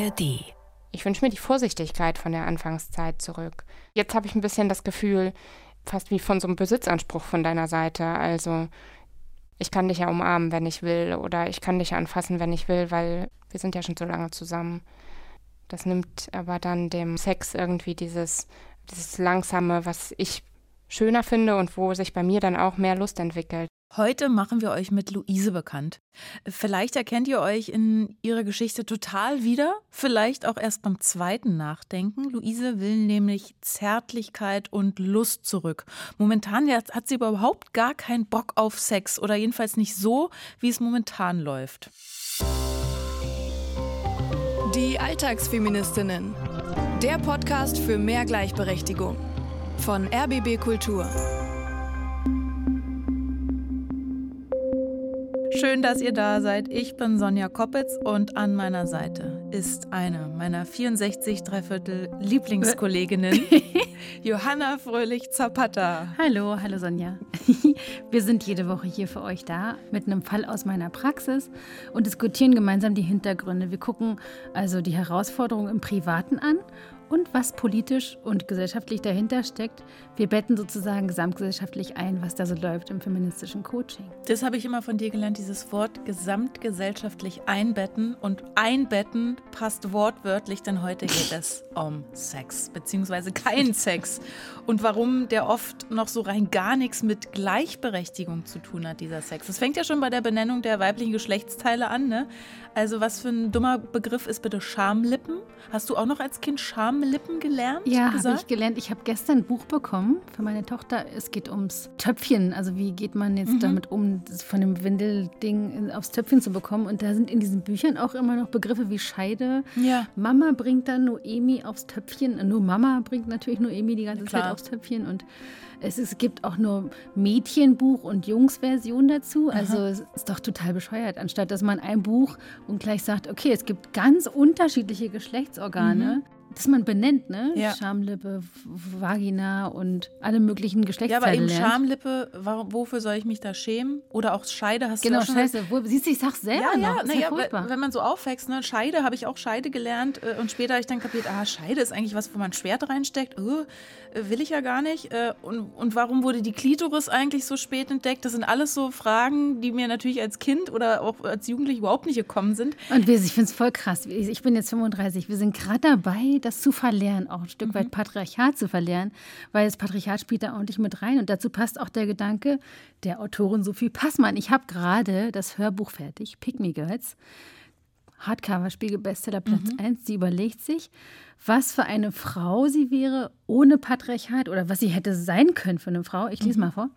ARD. Ich wünsche mir die Vorsichtigkeit von der Anfangszeit zurück. Jetzt habe ich ein bisschen das Gefühl, fast wie von so einem Besitzanspruch von deiner Seite. Also ich kann dich ja umarmen, wenn ich will, oder ich kann dich anfassen, wenn ich will, weil wir sind ja schon so lange zusammen. Das nimmt aber dann dem Sex irgendwie dieses, dieses Langsame, was ich schöner finde und wo sich bei mir dann auch mehr Lust entwickelt. Heute machen wir euch mit Luise bekannt. Vielleicht erkennt ihr euch in ihrer Geschichte total wieder, vielleicht auch erst beim zweiten Nachdenken. Luise will nämlich Zärtlichkeit und Lust zurück. Momentan hat sie überhaupt gar keinen Bock auf Sex oder jedenfalls nicht so, wie es momentan läuft. Die Alltagsfeministinnen. Der Podcast für mehr Gleichberechtigung von RBB Kultur. Schön, dass ihr da seid. Ich bin Sonja Koppitz und an meiner Seite ist eine meiner 64 Dreiviertel Lieblingskolleginnen, Johanna Fröhlich-Zapata. Hallo, hallo Sonja. Wir sind jede Woche hier für euch da mit einem Fall aus meiner Praxis und diskutieren gemeinsam die Hintergründe. Wir gucken also die Herausforderungen im Privaten an und was politisch und gesellschaftlich dahinter steckt. Wir betten sozusagen gesamtgesellschaftlich ein, was da so läuft im feministischen Coaching. Das habe ich immer von dir gelernt, dieses Wort gesamtgesellschaftlich einbetten. Und einbetten passt wortwörtlich, denn heute geht es um Sex, beziehungsweise kein Sex. Und warum der oft noch so rein gar nichts mit Gleichberechtigung zu tun hat, dieser Sex. Das fängt ja schon bei der Benennung der weiblichen Geschlechtsteile an. Ne? Also was für ein dummer Begriff ist bitte Schamlippen? Hast du auch noch als Kind Schamlippen gelernt? Ja, habe ich gelernt. Ich habe gestern ein Buch bekommen für meine Tochter. Es geht ums Töpfchen. Also wie geht man jetzt mhm. damit um, von dem Windelding aufs Töpfchen zu bekommen. Und da sind in diesen Büchern auch immer noch Begriffe wie Scheide. Ja. Mama bringt dann Noemi aufs Töpfchen. Nur Mama bringt natürlich Noemi die ganze Klar. Zeit aufs Töpfchen. Und es, es gibt auch nur Mädchenbuch und Jungsversion dazu. Also Aha. es ist doch total bescheuert, anstatt dass man ein Buch und gleich sagt, okay, es gibt ganz unterschiedliche Geschlechtsorgane. Mhm dass man benennt, ne? Ja. Schamlippe, Vagina und alle möglichen Geschlechtsteile. Ja, aber eben lernt. Schamlippe, wofür soll ich mich da schämen? Oder auch Scheide hast genau, du Genau, Scheiße. Wo, siehst du, ich sag's selber ja, noch. Ja, na, ja, wenn man so aufwächst, ne? Scheide habe ich auch Scheide gelernt äh, und später habe ich dann kapiert, ah, Scheide ist eigentlich was, wo man Schwert reinsteckt. Oh, will ich ja gar nicht. Äh, und, und warum wurde die Klitoris eigentlich so spät entdeckt? Das sind alles so Fragen, die mir natürlich als Kind oder auch als Jugendlich überhaupt nicht gekommen sind. Und ich finde es voll krass. Ich bin jetzt 35. Wir sind gerade dabei, das zu verlernen verlernen, auch ein Stück mhm. weit Patriarchat zu verlernen, weil das Patriarchat spielt da ordentlich mit rein. Und dazu passt auch der Gedanke der Autorin Sophie Passmann. Ich habe gerade das Hörbuch fertig, Pick Me Girls. Hardcover-Spiegel Bestseller Platz mhm. 1. Sie überlegt sich, was für eine Frau sie wäre ohne Patriarchat oder was sie hätte sein können für eine Frau. Ich lese mhm. mal vor.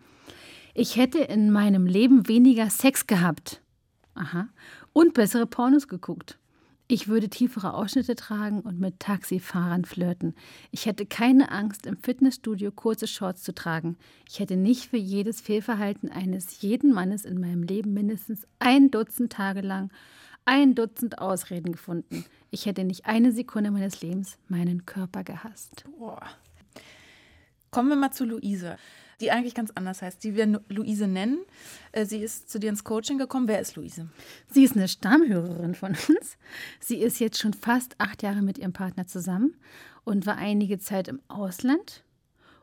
Ich hätte in meinem Leben weniger Sex gehabt. Aha. Und bessere Pornos geguckt. Ich würde tiefere Ausschnitte tragen und mit Taxifahrern flirten. Ich hätte keine Angst, im Fitnessstudio kurze Shorts zu tragen. Ich hätte nicht für jedes Fehlverhalten eines jeden Mannes in meinem Leben mindestens ein Dutzend Tage lang ein Dutzend Ausreden gefunden. Ich hätte nicht eine Sekunde meines Lebens meinen Körper gehasst. Boah. Kommen wir mal zu Luise die eigentlich ganz anders heißt, die wir Luise nennen. Äh, sie ist zu dir ins Coaching gekommen. Wer ist Luise? Sie ist eine Stammhörerin von uns. Sie ist jetzt schon fast acht Jahre mit ihrem Partner zusammen und war einige Zeit im Ausland.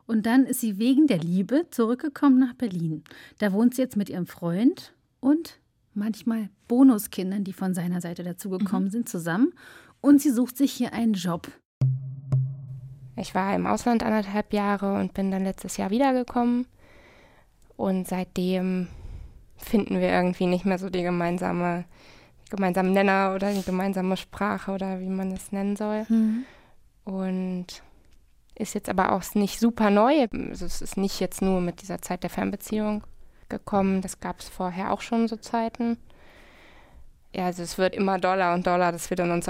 Und dann ist sie wegen der Liebe zurückgekommen nach Berlin. Da wohnt sie jetzt mit ihrem Freund und manchmal Bonuskindern, die von seiner Seite dazugekommen mhm. sind, zusammen. Und sie sucht sich hier einen Job. Ich war im Ausland anderthalb Jahre und bin dann letztes Jahr wiedergekommen. Und seitdem finden wir irgendwie nicht mehr so die gemeinsame, gemeinsamen Nenner oder die gemeinsame Sprache oder wie man es nennen soll. Mhm. Und ist jetzt aber auch nicht super neu. Also es ist nicht jetzt nur mit dieser Zeit der Fernbeziehung gekommen. Das gab es vorher auch schon so Zeiten ja, also es wird immer doller und doller, dass wir dann uns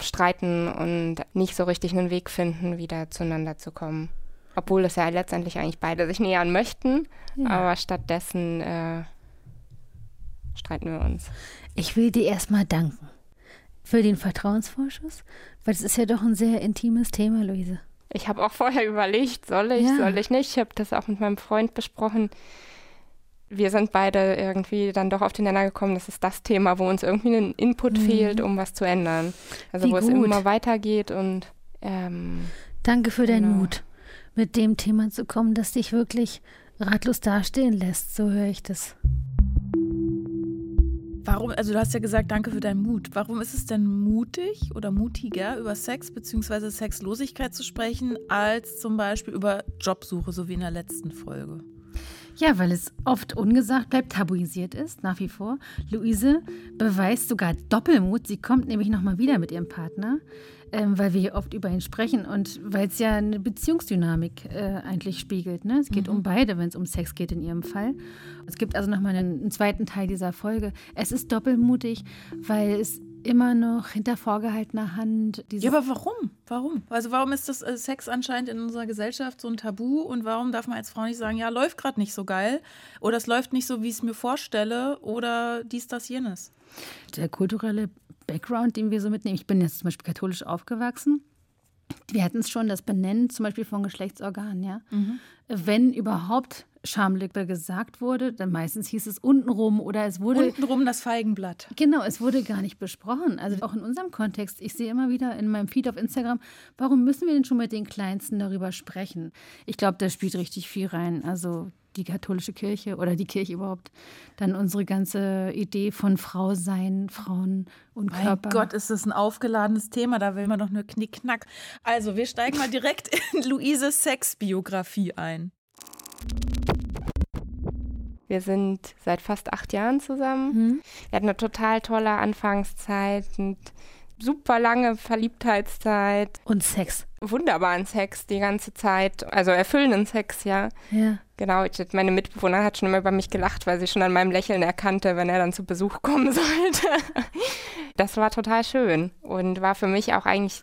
streiten und nicht so richtig einen Weg finden, wieder zueinander zu kommen. Obwohl es ja letztendlich eigentlich beide sich nähern möchten, ja. aber stattdessen äh, streiten wir uns. Ich will dir erstmal danken für den Vertrauensvorschuss, weil es ist ja doch ein sehr intimes Thema, Luise. Ich habe auch vorher überlegt, soll ich, ja. soll ich nicht. Ich habe das auch mit meinem Freund besprochen wir sind beide irgendwie dann doch auf den Nenner gekommen, das ist das Thema, wo uns irgendwie ein Input mhm. fehlt, um was zu ändern. Also Wie wo gut. es immer weitergeht und ähm, Danke für deinen Genau. Mut, mit dem Thema zu kommen, das dich wirklich ratlos dastehen lässt. So höre ich das. Warum, also du hast ja gesagt, danke für deinen Mut. Warum ist es denn mutig oder mutiger, über Sex bzw. Sexlosigkeit zu sprechen, als zum Beispiel über Jobsuche, so wie in der letzten Folge? Ja, weil es oft ungesagt bleibt, tabuisiert ist, nach wie vor. Luise beweist sogar Doppelmut. Sie kommt nämlich nochmal wieder mit ihrem Partner, ähm, weil wir hier oft über ihn sprechen und weil es ja eine Beziehungsdynamik äh, eigentlich spiegelt. Ne? Es geht um beide, wenn es um Sex geht in ihrem Fall. Es gibt also nochmal einen, einen zweiten Teil dieser Folge. Es ist doppelmutig, weil es immer noch hinter vorgehaltener Hand Ja, aber warum? Warum? Also warum ist das äh, Sex anscheinend in unserer Gesellschaft so ein Tabu und warum darf man als Frau nicht sagen, ja, läuft gerade nicht so geil oder es läuft nicht so, wie ich es mir vorstelle oder dies, das, jenes? der kulturelle Background, den wir so mitnehmen. Ich bin jetzt zum Beispiel katholisch aufgewachsen. Wir hatten es schon, das Benennen zum Beispiel von Geschlechtsorganen, ja. Wenn überhaupt Schamlippe gesagt wurde, dann meistens hieß es untenrum oder es wurde. Untenrum das Feigenblatt. Genau, es wurde gar nicht besprochen. Also auch in unserem Kontext. Ich sehe immer wieder in meinem Feed auf Instagram, warum müssen wir denn schon mit den Kleinsten darüber sprechen? Ich glaube, da spielt richtig viel rein. Also die katholische Kirche oder die Kirche überhaupt. Dann unsere ganze Idee von Frau sein, Frauen und Mein Körper. Gott, ist das ein aufgeladenes Thema, da will man doch nur Knickknack. Also, wir steigen mal direkt in Luises Sexbiografie ein. Wir sind seit fast acht Jahren zusammen. Mhm. Wir hatten eine total tolle Anfangszeit und super lange Verliebtheitszeit, Und Sex. wunderbaren Sex die ganze Zeit, also erfüllenden Sex, ja. Ja. Genau, ich, meine Mitbewohnerin hat schon immer über mich gelacht, weil sie schon an meinem Lächeln erkannte, wenn er dann zu Besuch kommen sollte. Das war total schön und war für mich auch eigentlich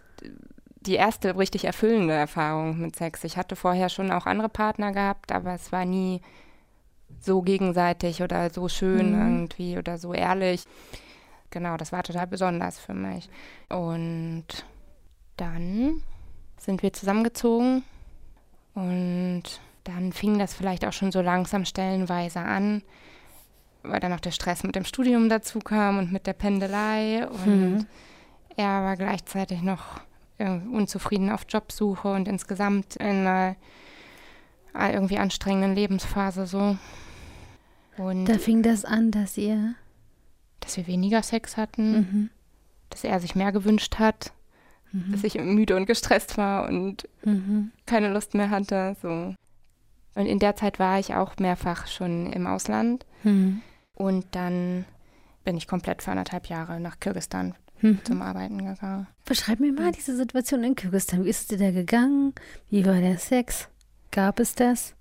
die erste richtig erfüllende Erfahrung mit Sex. Ich hatte vorher schon auch andere Partner gehabt, aber es war nie so gegenseitig oder so schön Mhm. irgendwie oder so ehrlich. Genau, das war total besonders für mich. Und dann sind wir zusammengezogen und dann fing das vielleicht auch schon so langsam stellenweise an, weil dann noch der Stress mit dem Studium dazu kam und mit der Pendelei und Mhm. er war gleichzeitig noch unzufrieden auf Jobsuche und insgesamt in einer äh, irgendwie anstrengenden Lebensphase so. Und Da fing das an, dass ihr. dass wir weniger Sex hatten, Mhm. dass er sich mehr gewünscht hat, Mhm. dass ich müde und gestresst war und Mhm. keine Lust mehr hatte. So. Und in der Zeit war ich auch mehrfach schon im Ausland. Mhm. Und dann bin ich komplett für anderthalb Jahre nach Kirgisistan Mhm. zum Arbeiten gegangen. Beschreib mir mal diese Situation in Kirgisistan. Wie ist es dir da gegangen? Wie war der Sex? Gab es das?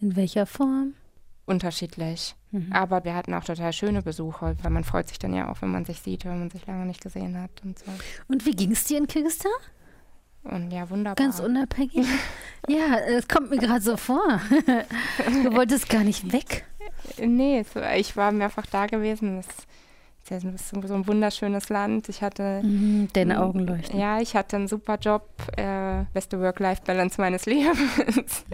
In welcher Form? Unterschiedlich. Mhm. Aber wir hatten auch total schöne Besuche, weil man freut sich dann ja auch, wenn man sich sieht, wenn man sich lange nicht gesehen hat und so. Und wie ging es dir in Kirgisistan? Und ja, wunderbar. Ganz unabhängig? ja, es kommt mir gerade so vor. du wolltest gar nicht weg. Nee, so, ich war mehrfach da gewesen. Es ist so, ein wunderschönes Land. Ich hatte, Mhm, deine Augen leuchten. ja, ich hatte einen super Job, äh, beste Work-Life-Balance meines Lebens.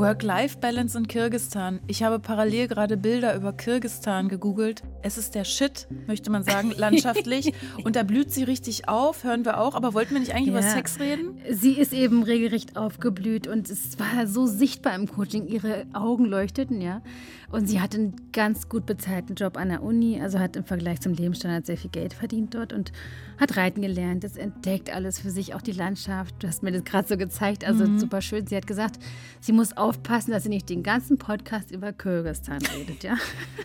Work-Life-Balance in Kirgistan. Ich habe parallel gerade Bilder über Kirgistan gegoogelt. Es ist der Shit, möchte man sagen, landschaftlich. Und da blüht sie richtig auf, hören wir auch. Aber wollten wir nicht eigentlich über Ja. Sex reden? Sie ist eben regelrecht aufgeblüht und es war so sichtbar im Coaching. Ihre Augen leuchteten, ja. Und sie hat einen ganz gut bezahlten Job an der Uni, also hat im Vergleich zum Lebensstandard sehr viel Geld verdient dort und hat reiten gelernt. Das entdeckt alles für sich, auch die Landschaft. Du hast mir das gerade so gezeigt, also super schön. Sie hat gesagt, sie muss aufpassen, dass sie nicht den ganzen Podcast über Kirgisistan redet, ja.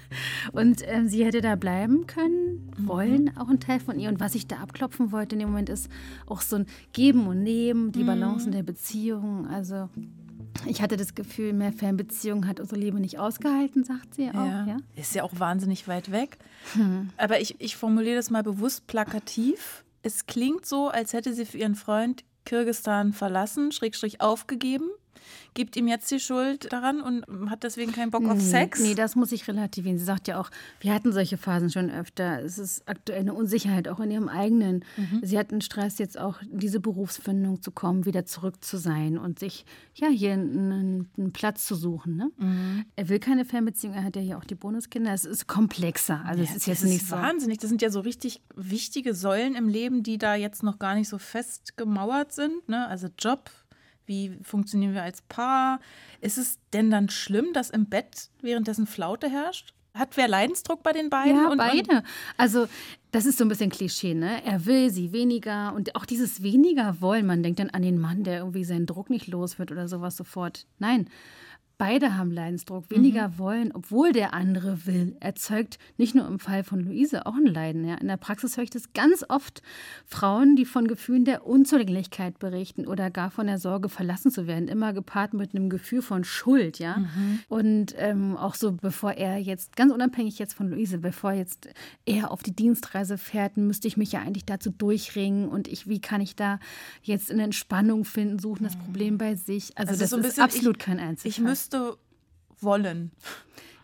Und ähm, sie hätte da bleiben können, wollen, auch ein Teil von ihr. Und was ich da abklopfen wollte in dem Moment ist auch so ein Geben und Nehmen, die Balance in der Beziehung. Also ich hatte das Gefühl, mehr Fernbeziehung hat unsere Liebe nicht ausgehalten, sagt sie auch. Ja. Ist ja auch wahnsinnig weit weg. Aber ich, ich formuliere das mal bewusst plakativ. Es klingt so, als hätte sie für ihren Freund Kirgistan verlassen, Schrägstrich aufgegeben, gibt ihm jetzt die Schuld daran und hat deswegen keinen Bock auf Sex. Nee, das muss ich relativieren. Sie sagt ja auch, wir hatten solche Phasen schon öfter. Es ist aktuell eine Unsicherheit, auch in ihrem eigenen. Mhm. Sie hat einen Stress, jetzt auch in diese Berufsfindung zu kommen, wieder zurück zu sein und sich ja hier einen, einen Platz zu suchen. Ne? Mhm. Er will keine Fernbeziehung, er hat ja hier auch die Bonuskinder. Es ist komplexer. Also ja, es ist jetzt nicht ist so. Wahnsinnig. Das sind ja so richtig wichtige Säulen im Leben, die da jetzt noch gar nicht so fest gemauert sind. Ne? Also Job, wie funktionieren wir als Paar? Ist es denn dann schlimm, dass im Bett währenddessen Flaute herrscht? Hat wer Leidensdruck bei den beiden? Ja, und, beide. Also das ist so ein bisschen Klischee, ne? Er will sie weniger und auch dieses weniger wollen. Man denkt dann an den Mann, der irgendwie seinen Druck nicht los wird oder sowas sofort. Nein, Beide haben Leidensdruck, weniger mhm. wollen, obwohl der andere will, erzeugt nicht nur im Fall von Luise auch ein Leiden. Ja. In der Praxis höre ich das ganz oft. Frauen, die von Gefühlen der Unzulänglichkeit berichten oder gar von der Sorge, verlassen zu werden, immer gepaart mit einem Gefühl von Schuld. Ja. Mhm. Und ähm, auch so, bevor er jetzt, ganz unabhängig jetzt von Luise, bevor jetzt er auf die Dienstreise fährt, müsste ich mich ja eigentlich dazu durchringen und ich, wie kann ich da jetzt eine Entspannung finden, suchen das mhm. Problem bei sich. Also, also das so ist bisschen, absolut ich, kein Einzelfall. Müsste wollen.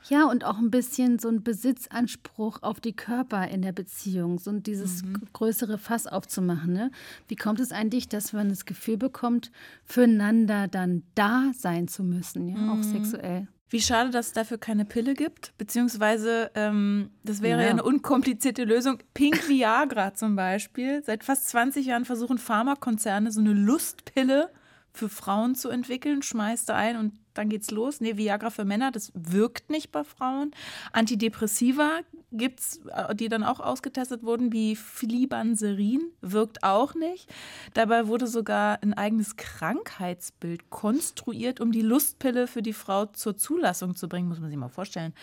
Ja, und auch ein bisschen so ein Besitzanspruch auf die Körper in der Beziehung, so dieses mhm. größere Fass aufzumachen. Ne? Wie kommt es eigentlich, dass man das Gefühl bekommt, füreinander dann da sein zu müssen, ja, mhm. auch sexuell? Wie schade, dass es dafür keine Pille gibt, beziehungsweise ähm, das wäre ja. ja. eine unkomplizierte Lösung. Pink Viagra zum Beispiel. Seit fast 20 Jahren versuchen Pharmakonzerne so eine Lustpille für Frauen zu entwickeln, schmeißt da ein und dann geht's los. Nee, Viagra für Männer, das wirkt nicht bei Frauen. Antidepressiva gibt's, äh, die dann auch ausgetestet wurden, wie Flibanserin, wirkt auch nicht. Dabei wurde sogar ein eigenes Krankheitsbild konstruiert, um die Lustpille für die Frau zur Zulassung zu bringen, muss man sich mal vorstellen.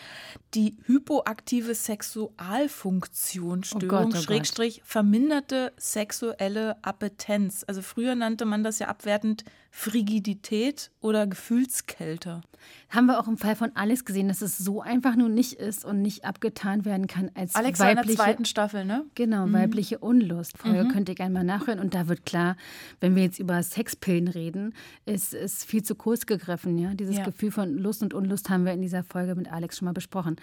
Die hypoaktive Sexualfunktionsstörung, oh Gott, oh Schrägstrich, verminderte sexuelle Appetenz. Also früher nannte man das ja abwertend Frigidität oder Gefühlskälte. Haben wir auch im Fall von Alex gesehen, dass es so einfach nun nicht ist und nicht abgetan werden kann als Alex weibliche, in der zweiten Staffel, ne? Genau, mhm. weibliche Unlust. Vorher mhm. könnt ihr gerne mal nachhören und da wird klar, wenn wir jetzt über Sexpillen reden, ist es viel zu kurz gegriffen, ja? Dieses ja. Gefühl von Lust und Unlust haben wir in dieser Folge mit Alex schon mal besprochen.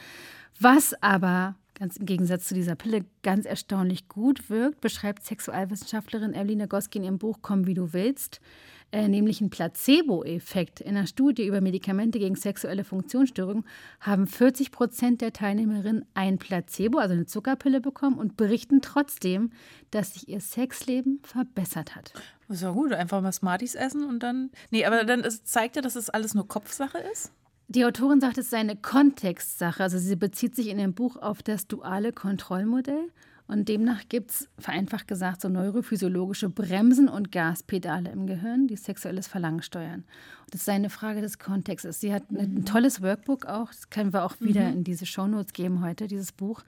Was aber ganz im Gegensatz zu dieser Pille ganz erstaunlich gut wirkt, beschreibt Sexualwissenschaftlerin Evelina Goski in ihrem Buch Komm wie du willst, äh, nämlich einen Placebo-Effekt. In einer Studie über Medikamente gegen sexuelle Funktionsstörungen haben 40 Prozent der Teilnehmerinnen ein Placebo, also eine Zuckerpille, bekommen und berichten trotzdem, dass sich ihr Sexleben verbessert hat. Das ist ja gut, einfach mal Smarties essen und dann. Nee, aber dann zeigt ja, dass es das alles nur Kopfsache ist. Die Autorin sagt, es sei eine Kontextsache. Also sie bezieht sich in ihrem Buch auf das duale Kontrollmodell. Und demnach gibt es, vereinfacht gesagt, so neurophysiologische Bremsen und Gaspedale im Gehirn, die sexuelles Verlangen steuern. Und das sei eine Frage des Kontextes. Sie hat ein tolles Workbook auch, das können wir auch wieder mhm. in diese Shownotes geben heute, dieses Buch,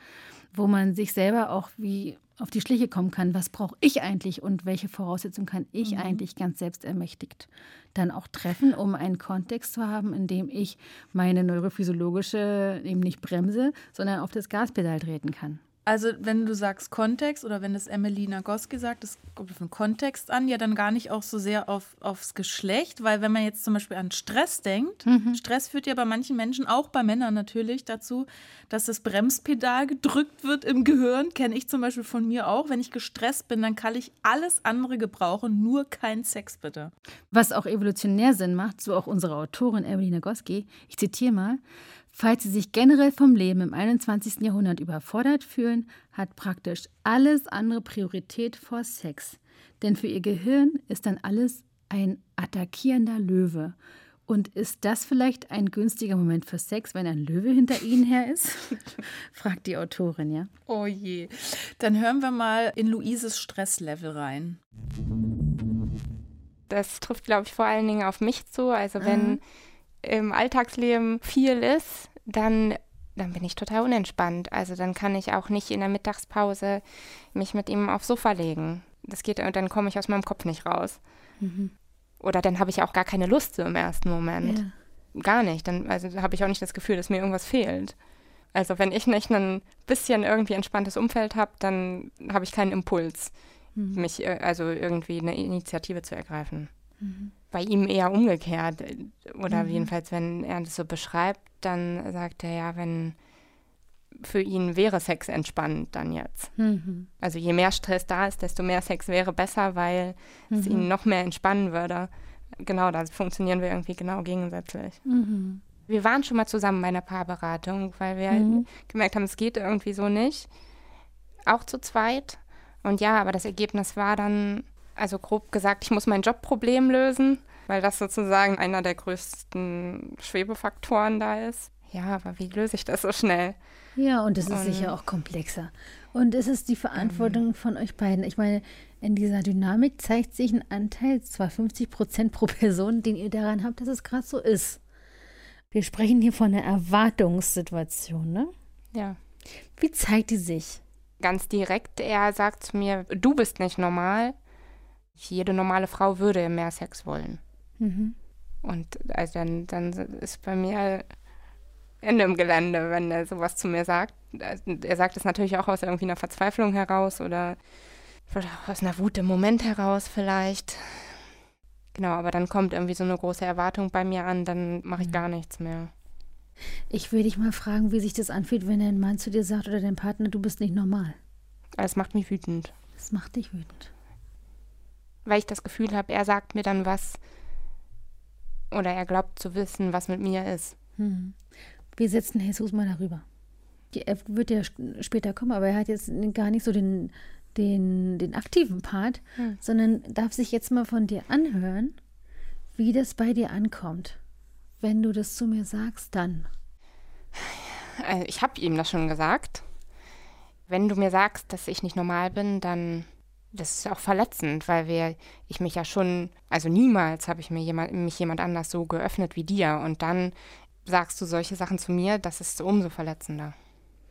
wo man sich selber auch wie auf die Schliche kommen kann, was brauche ich eigentlich und welche Voraussetzungen kann ich mhm. eigentlich ganz selbst ermächtigt dann auch treffen, um einen Kontext zu haben, in dem ich meine neurophysiologische eben nicht bremse, sondern auf das Gaspedal treten kann. Also wenn du sagst Kontext oder wenn das Emily Nagoski sagt, das kommt auf den Kontext an, ja dann gar nicht auch so sehr auf, aufs Geschlecht, weil wenn man jetzt zum Beispiel an Stress denkt, mhm. Stress führt ja bei manchen Menschen, auch bei Männern natürlich, dazu, dass das Bremspedal gedrückt wird im Gehirn, kenne ich zum Beispiel von mir auch. Wenn ich gestresst bin, dann kann ich alles andere gebrauchen, nur kein Sex bitte. Was auch evolutionär Sinn macht, so auch unsere Autorin Emily Nagoski, ich zitiere mal, Falls Sie sich generell vom Leben im 21. Jahrhundert überfordert fühlen, hat praktisch alles andere Priorität vor Sex. Denn für Ihr Gehirn ist dann alles ein attackierender Löwe. Und ist das vielleicht ein günstiger Moment für Sex, wenn ein Löwe hinter Ihnen her ist? fragt die Autorin, ja. Oh je. Dann hören wir mal in Luises Stresslevel rein. Das trifft, glaube ich, vor allen Dingen auf mich zu. Also wenn mhm im Alltagsleben viel ist, dann, dann bin ich total unentspannt. Also dann kann ich auch nicht in der Mittagspause mich mit ihm aufs Sofa legen. Das geht, und dann komme ich aus meinem Kopf nicht raus. Mhm. Oder dann habe ich auch gar keine Lust so im ersten Moment. Ja. Gar nicht. Dann also habe ich auch nicht das Gefühl, dass mir irgendwas fehlt. Also wenn ich nicht ein bisschen irgendwie entspanntes Umfeld habe, dann habe ich keinen Impuls, mhm. mich äh, also irgendwie eine Initiative zu ergreifen. Mhm. Bei ihm eher umgekehrt. Oder Mhm. jedenfalls, wenn er das so beschreibt, dann sagt er ja, wenn für ihn wäre Sex entspannend dann jetzt. Mhm. Also je mehr Stress da ist, desto mehr Sex wäre besser, weil es Mhm. ihn noch mehr entspannen würde. Genau, da funktionieren wir irgendwie genau gegensätzlich. Mhm. Wir waren schon mal zusammen bei einer Paarberatung, weil wir Mhm. gemerkt haben, es geht irgendwie so nicht. Auch zu zweit. Und ja, aber das Ergebnis war dann, also grob gesagt, ich muss mein Jobproblem lösen, weil das sozusagen einer der größten Schwebefaktoren da ist. Ja, aber wie löse ich das so schnell? Ja, und es ist Und- sicher auch komplexer. Und es ist die Verantwortung von euch beiden. Ich meine, in dieser Dynamik zeigt sich ein Anteil, zwar 50 Prozent pro Person, den ihr daran habt, dass es gerade so ist. Wir sprechen hier von einer Erwartungssituation, ne? Ja. Wie zeigt die sich? Ganz direkt, er sagt zu mir, du bist nicht normal. Jede normale Frau würde mehr Sex wollen. Mhm. Und also dann, dann ist bei mir Ende im Gelände, wenn er sowas zu mir sagt. Er sagt es natürlich auch aus irgendwie einer Verzweiflung heraus oder aus einer Wut im Moment heraus vielleicht. Genau, aber dann kommt irgendwie so eine große Erwartung bei mir an, dann mache ich gar nichts mehr. Ich will dich mal fragen, wie sich das anfühlt, wenn dein Mann zu dir sagt oder dein Partner, du bist nicht normal. Das macht mich wütend, Das macht dich wütend. Weil ich das Gefühl habe, er sagt mir dann was oder er glaubt zu wissen, was mit mir ist. Hm. Wir setzen Jesus mal darüber. Er wird ja später kommen, aber er hat jetzt gar nicht so den, den, den aktiven Part, Hm. sondern darf sich jetzt mal von dir anhören, wie das bei dir ankommt. Wenn du das zu mir sagst, dann. Also ich habe ihm das schon gesagt. Wenn du mir sagst, dass ich nicht normal bin, dann das ist auch verletzend, weil wir, ich mich ja schon, also niemals habe ich mir jemand, mich jemand anders so geöffnet wie dir. Und dann sagst du solche Sachen zu mir, das ist umso verletzender.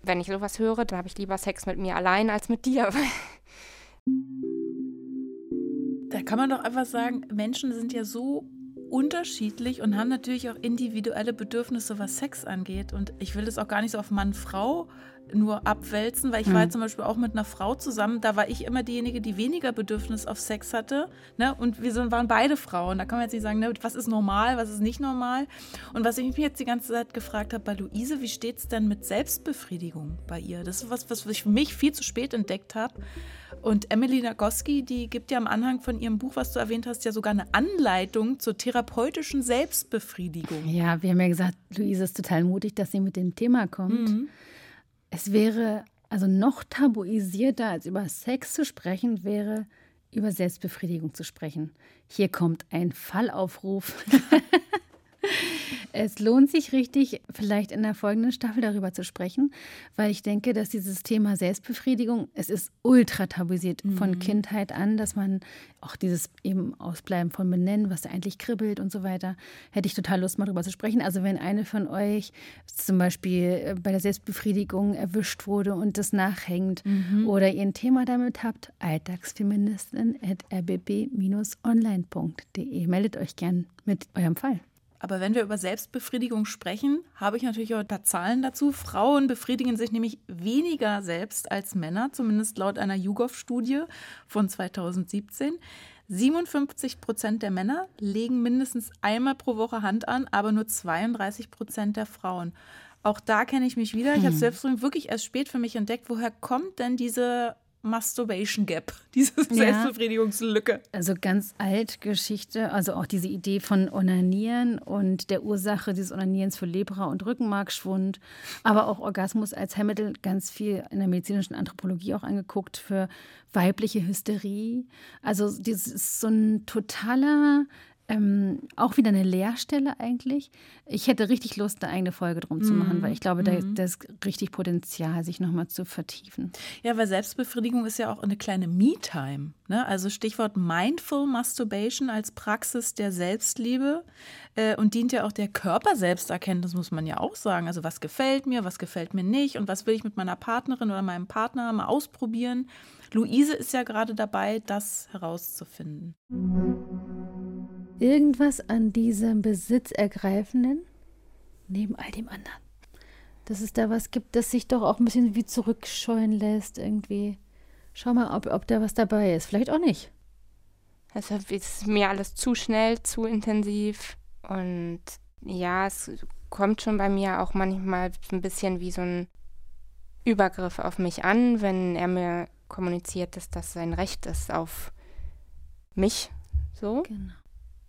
Wenn ich sowas höre, dann habe ich lieber Sex mit mir allein als mit dir. Da kann man doch einfach sagen, Menschen sind ja so unterschiedlich und haben natürlich auch individuelle Bedürfnisse, was Sex angeht. Und ich will das auch gar nicht so auf Mann-Frau nur abwälzen, weil ich war Mhm. jetzt zum Beispiel auch mit einer Frau zusammen, da war ich immer diejenige, die weniger Bedürfnis auf Sex hatte. Ne? Und wir sind, waren beide Frauen. Da kann man jetzt nicht sagen, ne, was ist normal, was ist nicht normal. Und was ich mich jetzt die ganze Zeit gefragt habe bei Luise, wie steht es denn mit Selbstbefriedigung bei ihr? Das ist was, was ich für mich viel zu spät entdeckt habe. Und Emily Nagoski, die gibt ja am Anhang von ihrem Buch, was du erwähnt hast, ja sogar eine Anleitung zur therapeutischen Selbstbefriedigung. Ja, wir haben ja gesagt, Luise ist total mutig, dass sie mit dem Thema kommt. Mhm. Es wäre also noch tabuisierter, als über Sex zu sprechen, wäre über Selbstbefriedigung zu sprechen. Hier kommt ein Fallaufruf. es lohnt sich richtig, vielleicht in der folgenden Staffel darüber zu sprechen, weil ich denke, dass dieses Thema Selbstbefriedigung, es ist ultra tabuisiert von Kindheit an, dass man auch dieses eben Ausbleiben von Benennen, was eigentlich kribbelt und so weiter, hätte ich total Lust, mal darüber zu sprechen. Also wenn eine von euch zum Beispiel äh, bei der Selbstbefriedigung erwischt wurde und das nachhängt oder ihr ein Thema damit habt, alltagsfeministin.rbb-online.de. Meldet euch gern mit eurem Fall. Aber wenn wir über Selbstbefriedigung sprechen, habe ich natürlich auch ein paar Zahlen dazu. Frauen befriedigen sich nämlich weniger selbst als Männer, zumindest laut einer YouGov-Studie von 2017. 57 Prozent der Männer legen mindestens einmal pro Woche Hand an, aber nur 32 Prozent der Frauen. Auch da kenne ich mich wieder. Ich habe es selbst wirklich erst spät für mich entdeckt. Woher kommt denn diese Masturbation Gap, diese Selbstbefriedigungslücke? Also ganz alt Geschichte, also auch diese Idee von Onanieren und der Ursache dieses Onanierens für Lepra und Rückenmarkschwund, aber auch Orgasmus als Heilmittel, ganz viel in der medizinischen Anthropologie auch angeguckt für weibliche Hysterie. Also das ist so ein totaler, ähm, auch wieder eine Leerstelle eigentlich. Ich hätte richtig Lust, eine eigene Folge drum zu machen, weil ich glaube, da, da ist richtig Potenzial, sich nochmal zu vertiefen. Ja, weil Selbstbefriedigung ist ja auch eine kleine Me-Time. Ne? Also Stichwort Mindful Masturbation als Praxis der Selbstliebe äh, und dient ja auch der Körperselbsterkenntnis, muss man ja auch sagen. Also was gefällt mir, was gefällt mir nicht und was will ich mit meiner Partnerin oder meinem Partner mal ausprobieren. Luise ist ja gerade dabei, das herauszufinden. Irgendwas an diesem Besitzergreifenden neben all dem anderen. Dass es da was gibt, das sich doch auch ein bisschen wie zurückscheuen lässt irgendwie. Schau mal, ob, ob da was dabei ist. Vielleicht auch nicht. Es ist mir alles zu schnell, zu intensiv. Und ja, es kommt schon bei mir auch manchmal ein bisschen wie so ein Übergriff auf mich an, wenn er mir kommuniziert, dass das sein Recht ist auf mich. So. Genau.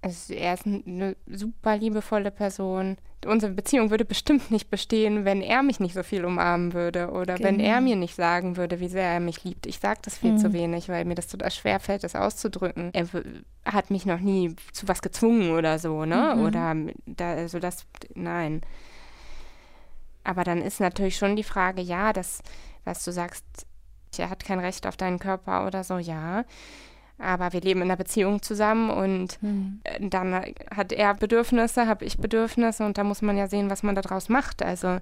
Also er ist eine super liebevolle Person. Unsere Beziehung würde bestimmt nicht bestehen, wenn er mich nicht so viel umarmen würde oder genau. wenn er mir nicht sagen würde, wie sehr er mich liebt. Ich sage das viel mhm. zu wenig, weil mir das total schwer fällt, das auszudrücken. Er hat mich noch nie zu was gezwungen oder so, ne? Mhm. Oder da, also das, nein. Aber dann ist natürlich schon die Frage, ja, das, was du sagst, er hat kein Recht auf deinen Körper oder so, ja. Aber wir leben in einer Beziehung zusammen und mhm. dann hat er Bedürfnisse, habe ich Bedürfnisse und da muss man ja sehen, was man daraus macht. Also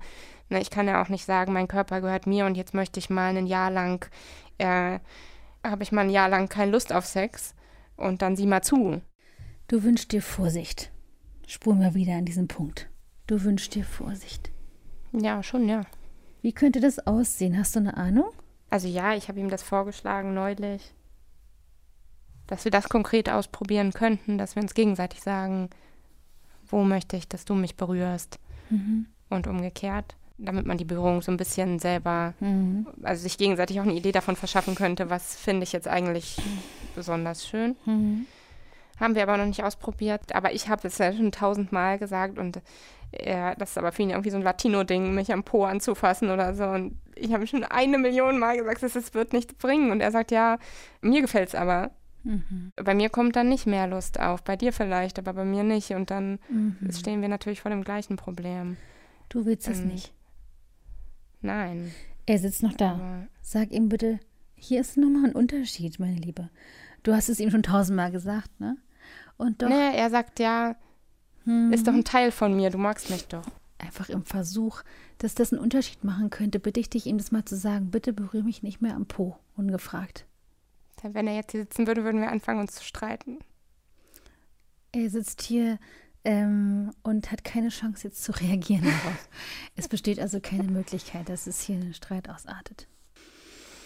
ne, ich kann ja auch nicht sagen, mein Körper gehört mir und jetzt möchte ich mal ein Jahr lang, äh, habe ich mal ein Jahr lang keine Lust auf Sex und dann sieh mal zu. Du wünschst dir Vorsicht. Spuren wir wieder an diesen Punkt. Du wünschst dir Vorsicht. Ja, schon, ja. Wie könnte das aussehen? Hast du eine Ahnung? Also ja, ich habe ihm das vorgeschlagen neulich dass wir das konkret ausprobieren könnten, dass wir uns gegenseitig sagen, wo möchte ich, dass du mich berührst mhm. und umgekehrt, damit man die Berührung so ein bisschen selber, mhm. also sich gegenseitig auch eine Idee davon verschaffen könnte, was finde ich jetzt eigentlich besonders schön. Mhm. Haben wir aber noch nicht ausprobiert, aber ich habe es ja schon tausendmal gesagt und äh, das ist aber für ihn irgendwie so ein Latino-Ding, mich am Po anzufassen oder so. Und ich habe schon eine Million Mal gesagt, es wird nichts bringen. Und er sagt, ja, mir gefällt es aber. Mhm. Bei mir kommt dann nicht mehr Lust auf, bei dir vielleicht, aber bei mir nicht. Und dann mhm. stehen wir natürlich vor dem gleichen Problem. Du willst es nicht. Nein. Er sitzt noch da. Aber Sag ihm bitte, hier ist nochmal ein Unterschied, meine Liebe. Du hast es ihm schon tausendmal gesagt, ne? Und doch. Nee, er sagt ja, mhm. ist doch ein Teil von mir, du magst mich doch. Einfach im Versuch, dass das einen Unterschied machen könnte, bitte ich dich, ihm das mal zu sagen, bitte berühre mich nicht mehr am Po, ungefragt. Wenn er jetzt hier sitzen würde, würden wir anfangen, uns zu streiten. Er sitzt hier ähm, und hat keine Chance, jetzt zu reagieren darauf. es besteht also keine Möglichkeit, dass es hier einen Streit ausartet.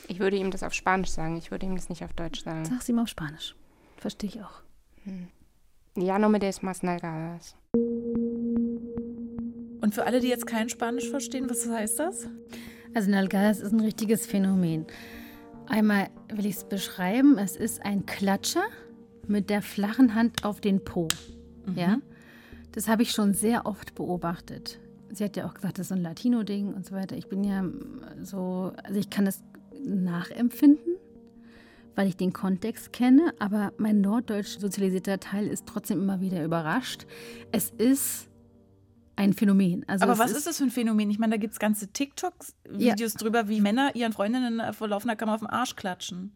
Ich würde ihm das auf Spanisch sagen. Ich würde ihm das nicht auf Deutsch sagen. Sag's ihm auf Spanisch. Verstehe ich auch. Hm. Ja, no me des más nalgadas. Und für alle, die jetzt kein Spanisch verstehen, was heißt das? Also nalgadas ist ein richtiges Phänomen. Einmal will ich es beschreiben. Es ist ein Klatscher mit der flachen Hand auf den Po. Mhm. Ja, das habe ich schon sehr oft beobachtet. Sie hat ja auch gesagt, das ist so ein Latino-Ding und so weiter. Ich bin ja so, also ich kann das nachempfinden, weil ich den Kontext kenne, aber mein norddeutsch sozialisierter Teil ist trotzdem immer wieder überrascht. Es ist ein Phänomen. Also Aber was ist, ist, das für ein Phänomen? Ich meine, da gibt es ganze TikTok-Videos ja. drüber, wie Männer ihren Freundinnen vor laufender Kamera auf den Arsch klatschen.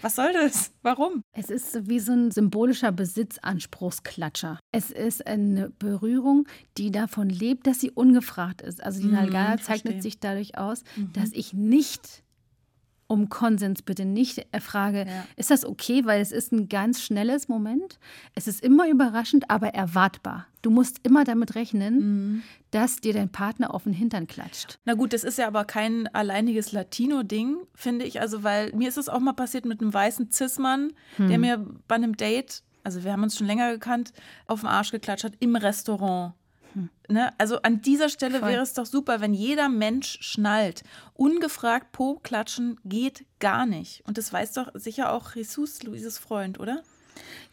Was soll das? Warum? Es ist wie so ein symbolischer Besitzanspruchsklatscher. Es ist eine Berührung, die davon lebt, dass sie ungefragt ist. Also die mhm, Nalgala zeichnet sich dadurch aus, mhm. dass ich nicht um Konsens bitte nicht frage, ja. ist das okay, weil es ist ein ganz schnelles Moment. Es ist immer überraschend, aber erwartbar. Du musst immer damit rechnen, mhm. dass dir dein Partner auf den Hintern klatscht. Na gut, das ist ja aber kein alleiniges Latino-Ding, finde ich. Also, weil mir ist es auch mal passiert mit einem weißen Cis-Mann, hm. der mir bei einem Date, also wir haben uns schon länger gekannt, auf den Arsch geklatscht hat im Restaurant. Hm. Ne? Also an dieser Stelle Voll. wäre es doch super, wenn jeder Mensch schnallt. Ungefragt Po klatschen geht gar nicht. Und das weiß doch sicher auch Jesus, Luises Freund, oder?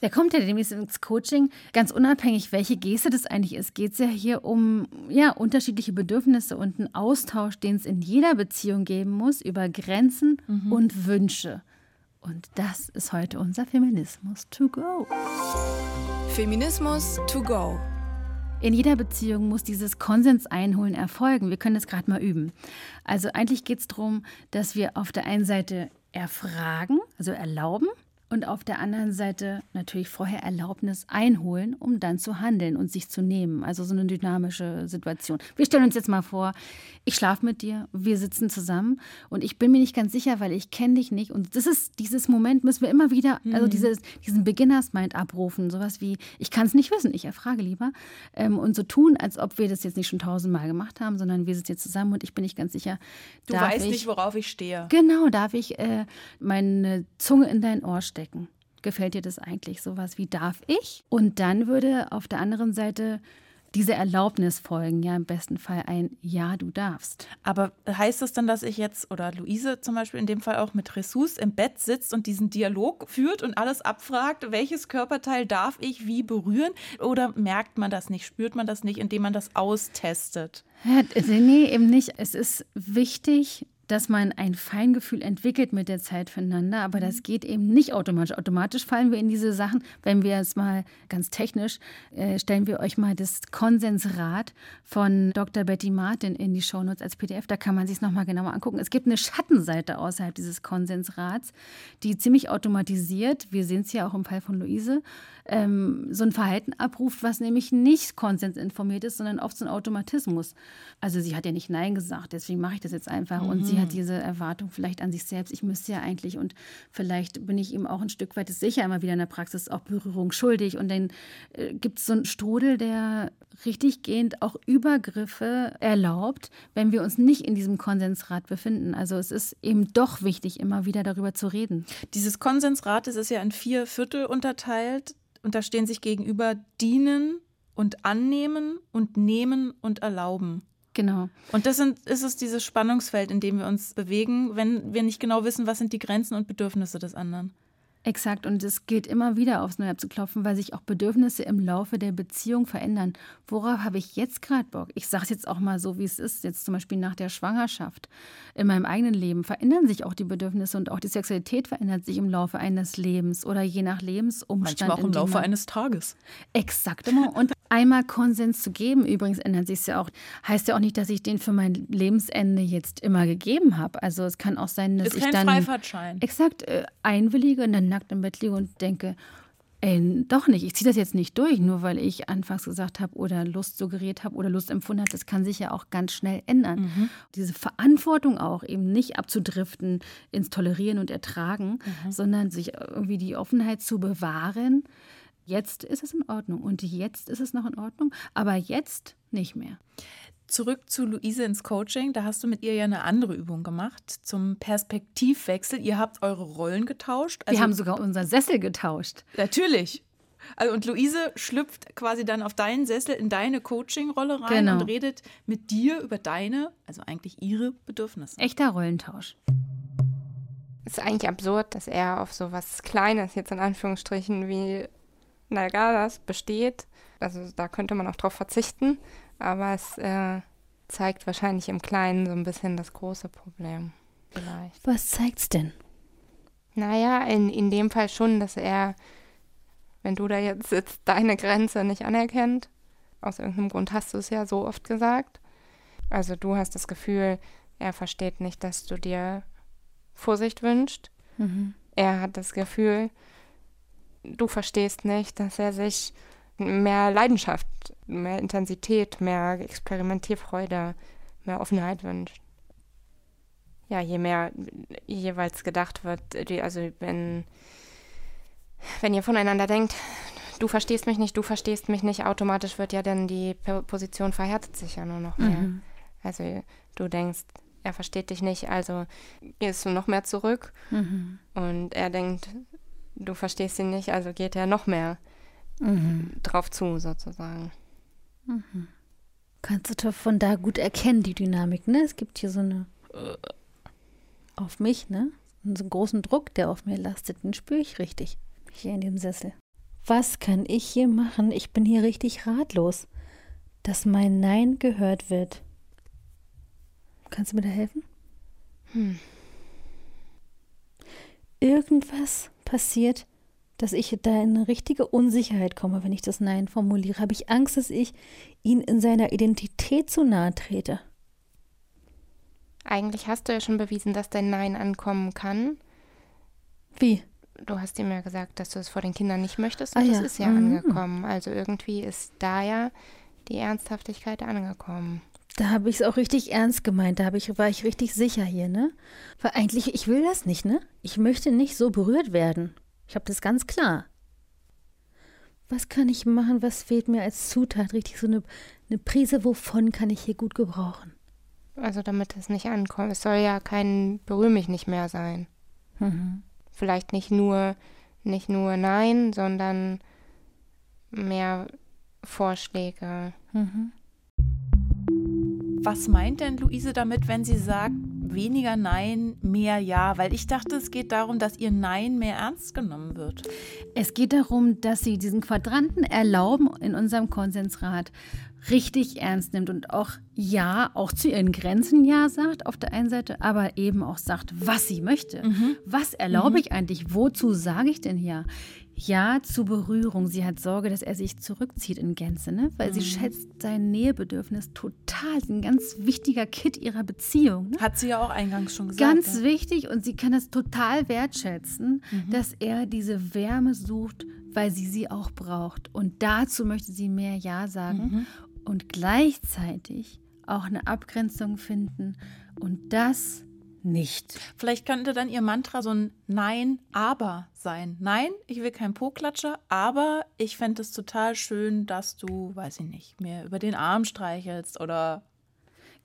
Der kommt ja demnächst ins Coaching. Ganz unabhängig, welche Geste das eigentlich ist, geht es ja hier um ja, unterschiedliche Bedürfnisse und einen Austausch, den es in jeder Beziehung geben muss, über Grenzen mhm. und Wünsche. Und das ist heute unser Feminismus to go. Feminismus to go. In jeder Beziehung muss dieses Konsens einholen erfolgen. Wir können das gerade mal üben. Also eigentlich geht es darum, dass wir auf der einen Seite erfragen, also erlauben, und auf der anderen Seite natürlich vorher Erlaubnis einholen, um dann zu handeln und sich zu nehmen. Also so eine dynamische Situation. Wir stellen uns jetzt mal vor, ich schlafe mit dir, wir sitzen zusammen und ich bin mir nicht ganz sicher, weil ich kenne dich nicht. Und das ist dieses Moment, müssen wir immer wieder, also mhm. dieses, diesen Beginners-Mind abrufen. Sowas wie, ich kann es nicht wissen, ich erfrage lieber. Ähm, und so tun, als ob wir das jetzt nicht schon tausendmal gemacht haben, sondern wir sitzen jetzt zusammen und ich bin nicht ganz sicher. Du weißt ich, nicht, worauf ich stehe. Genau, darf ich äh, meine Zunge in dein Ohr stecken? Gefällt dir das eigentlich? Sowas wie darf ich? Und dann würde auf der anderen Seite diese Erlaubnis folgen, ja im besten Fall ein Ja, du darfst. Aber heißt das dann, dass ich jetzt oder Luise zum Beispiel in dem Fall auch mit Ressus im Bett sitzt und diesen Dialog führt und alles abfragt, welches Körperteil darf ich wie berühren? Oder merkt man das nicht, spürt man das nicht, indem man das austestet? Ja, nee, eben nicht. Es ist wichtig, dass man ein Feingefühl entwickelt mit der Zeit füreinander, aber das mhm. geht eben nicht automatisch. Automatisch fallen wir in diese Sachen, wenn wir jetzt mal ganz technisch, äh, stellen wir euch mal das Konsensrad von Dr. Betty Martin in die Shownotes als PDF, da kann man sich es nochmal genauer angucken. Es gibt eine Schattenseite außerhalb dieses Konsensrads, die ziemlich automatisiert, wir sehen es ja auch im Fall von Luise, ähm, so ein Verhalten abruft, was nämlich nicht konsensinformiert ist, sondern oft so ein Automatismus. Also sie hat ja nicht Nein gesagt, deswegen mache ich das jetzt einfach. Mhm. Und sie hat mhm. diese Erwartung vielleicht an sich selbst, ich müsste ja eigentlich und vielleicht bin ich ihm auch ein Stück weit, ist sicher immer wieder in der Praxis auch Berührung schuldig. Und dann äh, gibt es so einen Strudel, der richtiggehend auch Übergriffe erlaubt, wenn wir uns nicht in diesem Konsensrat befinden. Also es ist eben doch wichtig, immer wieder darüber zu reden. Dieses Konsensrat ist ja in vier Viertel unterteilt und da stehen sich gegenüber dienen und annehmen und nehmen und erlauben. Genau. Und das sind, ist es dieses Spannungsfeld, in dem wir uns bewegen, wenn wir nicht genau wissen, was sind die Grenzen und Bedürfnisse des anderen. Exakt, und es gilt immer wieder aufs Neue abzuklopfen, weil sich auch Bedürfnisse im Laufe der Beziehung verändern. Worauf habe ich jetzt gerade Bock? Ich sage es jetzt auch mal so, wie es ist, jetzt zum Beispiel nach der Schwangerschaft. In meinem eigenen Leben verändern sich auch die Bedürfnisse und auch die Sexualität verändert sich im Laufe eines Lebens oder je nach Lebensumstand. Manchmal auch im Laufe eines Tages. Exakt immer. Und einmal Konsens zu geben, übrigens ändert sich es ja auch, heißt ja auch nicht, dass ich den für mein Lebensende jetzt immer gegeben habe. Also es kann auch sein, dass ist ich kein dann Freifahrtschein. exakt äh, einwillige und dann nackt im Bett liege und denke, ey, doch nicht, ich ziehe das jetzt nicht durch, nur weil ich anfangs gesagt habe oder Lust suggeriert habe oder Lust empfunden habe. Das kann sich ja auch ganz schnell ändern. Mhm. Diese Verantwortung auch eben nicht abzudriften ins Tolerieren und Ertragen, mhm. sondern sich irgendwie die Offenheit zu bewahren. Jetzt ist es in Ordnung und jetzt ist es noch in Ordnung, aber jetzt nicht mehr zurück zu Luise ins Coaching. Da hast du mit ihr ja eine andere Übung gemacht zum Perspektivwechsel. Ihr habt eure Rollen getauscht. Also Wir haben sogar unser Sessel getauscht. Natürlich. Also und Luise schlüpft quasi dann auf deinen Sessel in deine Coaching-Rolle rein genau. und redet mit dir über deine, also eigentlich ihre Bedürfnisse. Echter Rollentausch. Es ist eigentlich absurd, dass er auf so was Kleines jetzt in Anführungsstrichen wie Nalgadas besteht. Also da könnte man auch drauf verzichten. Aber es äh, zeigt wahrscheinlich im Kleinen so ein bisschen das große Problem. Vielleicht. Was zeigt's denn? Naja, in, in dem Fall schon, dass er, wenn du da jetzt sitzt, deine Grenze nicht anerkennt. Aus irgendeinem Grund hast du es ja so oft gesagt. Also du hast das Gefühl, er versteht nicht, dass du dir Vorsicht wünschst. Mhm. Er hat das Gefühl, du verstehst nicht, dass er sich mehr Leidenschaft, mehr Intensität, mehr Experimentierfreude, mehr Offenheit wünscht. Ja, je mehr jeweils gedacht wird, also wenn, wenn ihr voneinander denkt, du verstehst mich nicht, du verstehst mich nicht, automatisch wird ja dann die Position verhärtet sich ja nur noch mehr. Mhm. Also du denkst, er versteht dich nicht, also gehst du noch mehr zurück. Mhm. Und er denkt, du verstehst ihn nicht, also geht er noch mehr mhm. drauf zu, sozusagen. Mhm. Kannst du von da gut erkennen, die Dynamik, ne? Es gibt hier so eine äh, auf mich, ne? Und so einen großen Druck, der auf mir lastet, den spüre ich richtig. Hier in dem Sessel. Was kann ich hier machen? Ich bin hier richtig ratlos. Dass mein Nein gehört wird. Kannst du mir da helfen? Hm. Irgendwas passiert, dass ich da in eine richtige Unsicherheit komme, wenn ich das Nein formuliere. Habe ich Angst, dass ich ihn in seiner Identität zu nahe trete? Eigentlich hast du ja schon bewiesen, dass dein Nein ankommen kann. Wie? Du hast ihm ja gesagt, dass du es vor den Kindern nicht möchtest und ah, das ja. ist ja mhm. angekommen. Also irgendwie ist da ja die Ernsthaftigkeit angekommen. Da habe ich es auch richtig ernst gemeint. Da ich, war ich richtig sicher hier, ne? Weil eigentlich, ich will das nicht, ne? Ich möchte nicht so berührt werden. Ich habe das ganz klar. Was kann ich machen? Was fehlt mir als Zutat? Richtig so eine, eine Prise, wovon kann ich hier gut gebrauchen? Also damit es nicht ankommt. Es soll ja kein Berühr mich nicht mehr sein. Mhm. Vielleicht nicht nur nicht nur Nein, sondern mehr Vorschläge. Mhm. Was meint denn Luise damit, wenn sie sagt, weniger Nein, mehr Ja? Weil ich dachte, es geht darum, dass ihr Nein mehr ernst genommen wird. Es geht darum, dass sie diesen Quadranten erlauben in unserem Konsensrat richtig ernst nimmt und auch Ja, auch zu ihren Grenzen Ja sagt auf der einen Seite, aber eben auch sagt, was sie möchte. Mhm. Was erlaube mhm. ich eigentlich? Wozu sage ich denn Ja? Ja zur Berührung. Sie hat Sorge, dass er sich zurückzieht in Gänze, ne? weil mhm. sie schätzt sein Nähebedürfnis total. Ein ganz wichtiger Kit ihrer Beziehung. Ne? Hat sie ja auch eingangs schon gesagt. Ganz ja. wichtig und sie kann es total wertschätzen, mhm. dass er diese Wärme sucht, weil sie sie auch braucht. Und dazu möchte sie mehr Ja sagen mhm. und gleichzeitig auch eine Abgrenzung finden. Und das nicht. Vielleicht könnte dann ihr Mantra so ein Nein, aber sein. Nein, ich will kein Po-Klatscher, aber ich fände es total schön, dass du, weiß ich nicht, mir über den Arm streichelst oder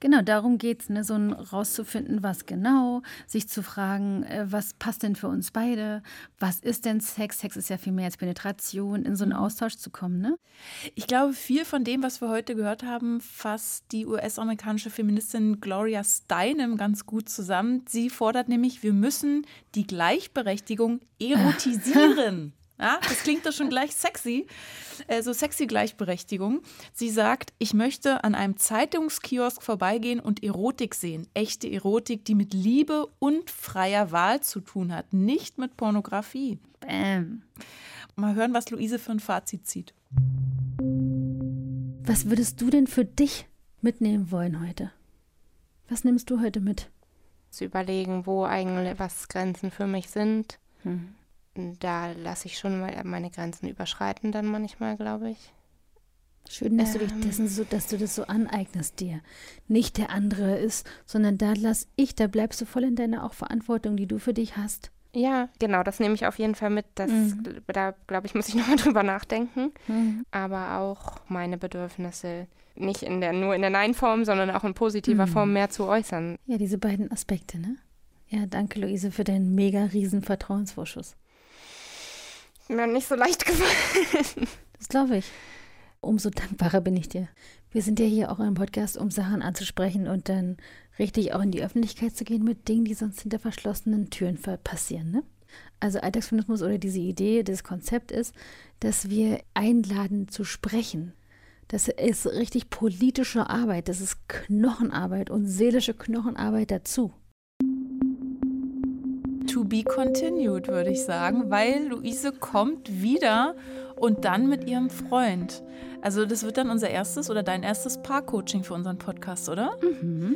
Genau, darum geht es, ne? so ein rauszufinden, was genau, sich zu fragen, äh, was passt denn für uns beide, was ist denn Sex? Sex ist ja viel mehr als Penetration, in so einen mhm. Austausch zu kommen. Ne? Ich glaube, viel von dem, was wir heute gehört haben, fasst die US-amerikanische Feministin Gloria Steinem ganz gut zusammen. Sie fordert nämlich, wir müssen die Gleichberechtigung erotisieren. Ja, das klingt doch schon gleich sexy, äh, so sexy Gleichberechtigung. Sie sagt, ich möchte an einem Zeitungskiosk vorbeigehen und Erotik sehen. Echte Erotik, die mit Liebe und freier Wahl zu tun hat, nicht mit Pornografie. Bäm. Mal hören, was Luise für ein Fazit zieht. Was würdest du denn für dich mitnehmen wollen heute? Was nimmst du heute mit? Zu überlegen, wo eigentlich was Grenzen für mich sind. Hm da lasse ich schon mal meine Grenzen überschreiten dann manchmal, glaube ich. Schön, dass, ähm, du dich dessen so, dass du das so aneignest dir. Nicht der andere ist, sondern da lass ich, da bleibst du voll in deiner auch Verantwortung, die du für dich hast. Ja, genau, das nehme ich auf jeden Fall mit. Das, mhm. Da, glaube ich, muss ich nochmal drüber nachdenken. Mhm. Aber auch meine Bedürfnisse nicht in der, nur in der Nein-Form, sondern auch in positiver mhm. Form mehr zu äußern. Ja, diese beiden Aspekte, ne? Ja, danke, Luise, für deinen mega riesen Vertrauensvorschuss mir nicht so leicht gefallen. Das glaube ich. Umso dankbarer bin ich dir. Wir sind ja hier auch im Podcast, um Sachen anzusprechen und dann richtig auch in die Öffentlichkeit zu gehen mit Dingen, die sonst hinter verschlossenen Türen passieren. Ne? Also Alltagsfeminismus oder diese Idee, das Konzept ist, dass wir einladen zu sprechen. Das ist richtig politische Arbeit, das ist Knochenarbeit und seelische Knochenarbeit dazu to be continued, würde ich sagen, weil Luise kommt wieder und dann mit ihrem Freund. Also das wird dann unser erstes oder dein erstes Paar-Coaching für unseren Podcast, oder? Mhm.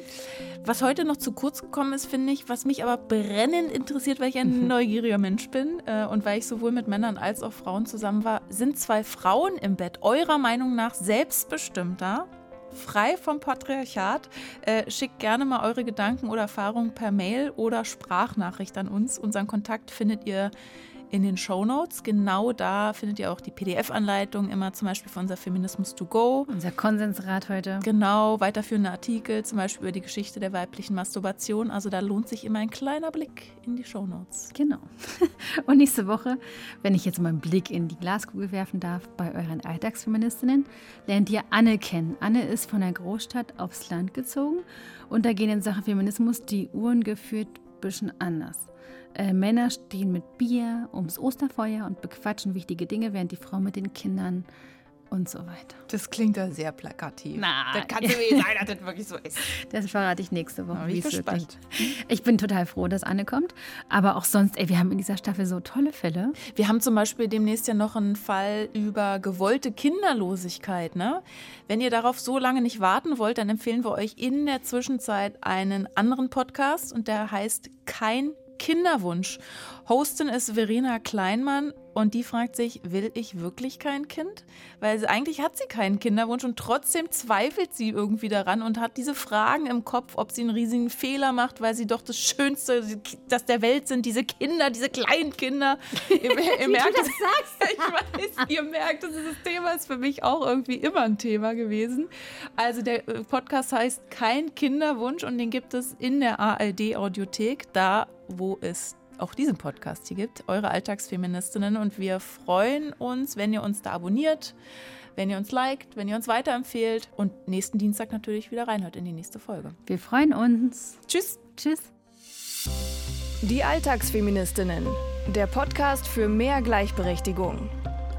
Was heute noch zu kurz gekommen ist, finde ich, was mich aber brennend interessiert, weil ich ein mhm. neugieriger Mensch bin äh, und weil ich sowohl mit Männern als auch Frauen zusammen war, sind zwei Frauen im Bett eurer Meinung nach selbstbestimmter frei vom Patriarchat. Äh, schickt gerne mal eure Gedanken oder Erfahrungen per Mail oder Sprachnachricht an uns. Unseren Kontakt findet ihr in den Show Notes. Genau da findet ihr auch die PDF-Anleitung, immer zum Beispiel von unser Feminismus to go. Unser Konsensrat heute. Genau, weiterführende Artikel, zum Beispiel über die Geschichte der weiblichen Masturbation. Also da lohnt sich immer ein kleiner Blick in die Show Notes. Genau. Und nächste Woche, wenn ich jetzt mal einen Blick in die Glaskugel werfen darf, bei euren Alltagsfeministinnen, lernt ihr Anne kennen. Anne ist von der Großstadt aufs Land gezogen und da gehen in Sachen Feminismus die Uhren geführt ein bisschen anders. Äh, Männer stehen mit Bier ums Osterfeuer und bequatschen wichtige Dinge, während die Frau mit den Kindern und so weiter. Das klingt ja sehr plakativ. Na, das kann so sein, dass das wirklich so ist. Das verrate ich nächste Woche. Bin ich gespannt. Ich bin total froh, dass Anne kommt. Aber auch sonst, ey, wir haben in dieser Staffel so tolle Fälle. Wir haben zum Beispiel demnächst ja noch einen Fall über gewollte Kinderlosigkeit. Ne? Wenn ihr darauf so lange nicht warten wollt, dann empfehlen wir euch in der Zwischenzeit einen anderen Podcast und der heißt Kein Kinderwunsch. Hostin ist Verena Kleinmann und die fragt sich, will ich wirklich kein Kind? Weil sie, eigentlich hat sie keinen Kinderwunsch und trotzdem zweifelt sie irgendwie daran und hat diese Fragen im Kopf, ob sie einen riesigen Fehler macht, weil sie doch das Schönste das der Welt sind, diese Kinder, diese kleinen Kinder. Ihr, ihr merkt, das sagst. ich weiß, ihr merkt, dieses Thema ist für mich auch irgendwie immer ein Thema gewesen. Also der äh, Podcast heißt Kein Kinderwunsch und den gibt es in der ARD Audiothek, da wo es auch diesen Podcast hier gibt, eure Alltagsfeministinnen. Und wir freuen uns, wenn ihr uns da abonniert, wenn ihr uns liked, wenn ihr uns weiterempfehlt und nächsten Dienstag natürlich wieder reinhört in die nächste Folge. Wir freuen uns. Tschüss. Tschüss. Die Alltagsfeministinnen, der Podcast für mehr Gleichberechtigung.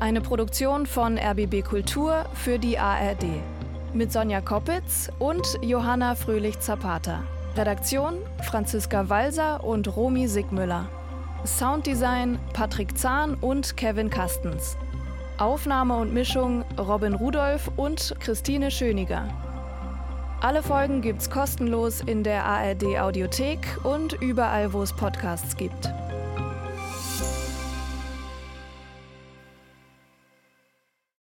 Eine Produktion von RBB Kultur für die ARD. Mit Sonja Koppitz und Johanna Fröhlich-Zapata. Redaktion Franziska Walser und Romy Sigmüller. Sounddesign Patrick Zahn und Kevin Kastens. Aufnahme und Mischung Robin Rudolph und Christine Schöniger. Alle Folgen gibt's kostenlos in der ARD Audiothek und überall, wo es Podcasts gibt.